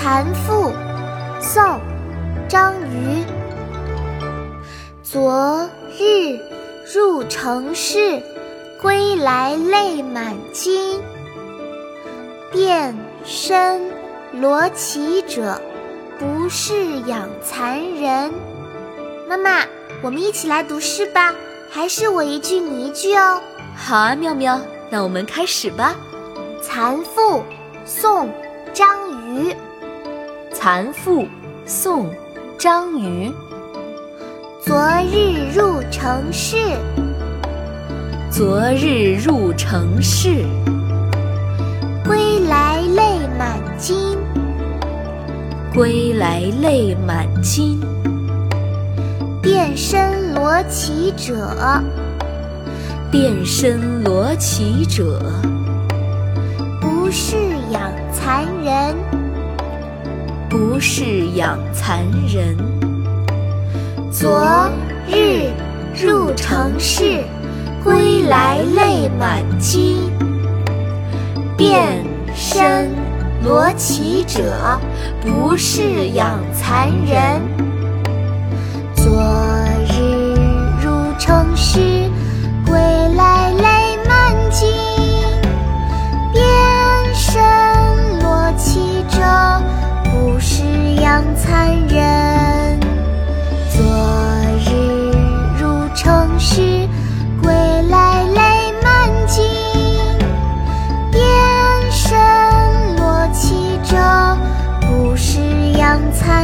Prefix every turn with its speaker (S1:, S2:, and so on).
S1: 《蚕妇》宋·张俞，昨日入城市，归来泪满巾。遍身罗绮者，不是养蚕人。妈妈，我们一起来读诗吧，还是我一句你一句哦。
S2: 好啊，妙妙，那我们开始吧。
S1: 《蚕妇》宋·张俞
S2: 蚕妇》宋·张瑜。
S1: 昨日入城市，
S2: 昨日入城市。
S1: 归来泪满襟，
S2: 归来泪满襟。
S1: 变身罗绮者，
S2: 变身罗绮者。
S1: 不是养蚕人，
S2: 不是养蚕人。
S1: 昨日入城市，归来泪满襟。变身罗绮者，不是养蚕人。昨日入城市，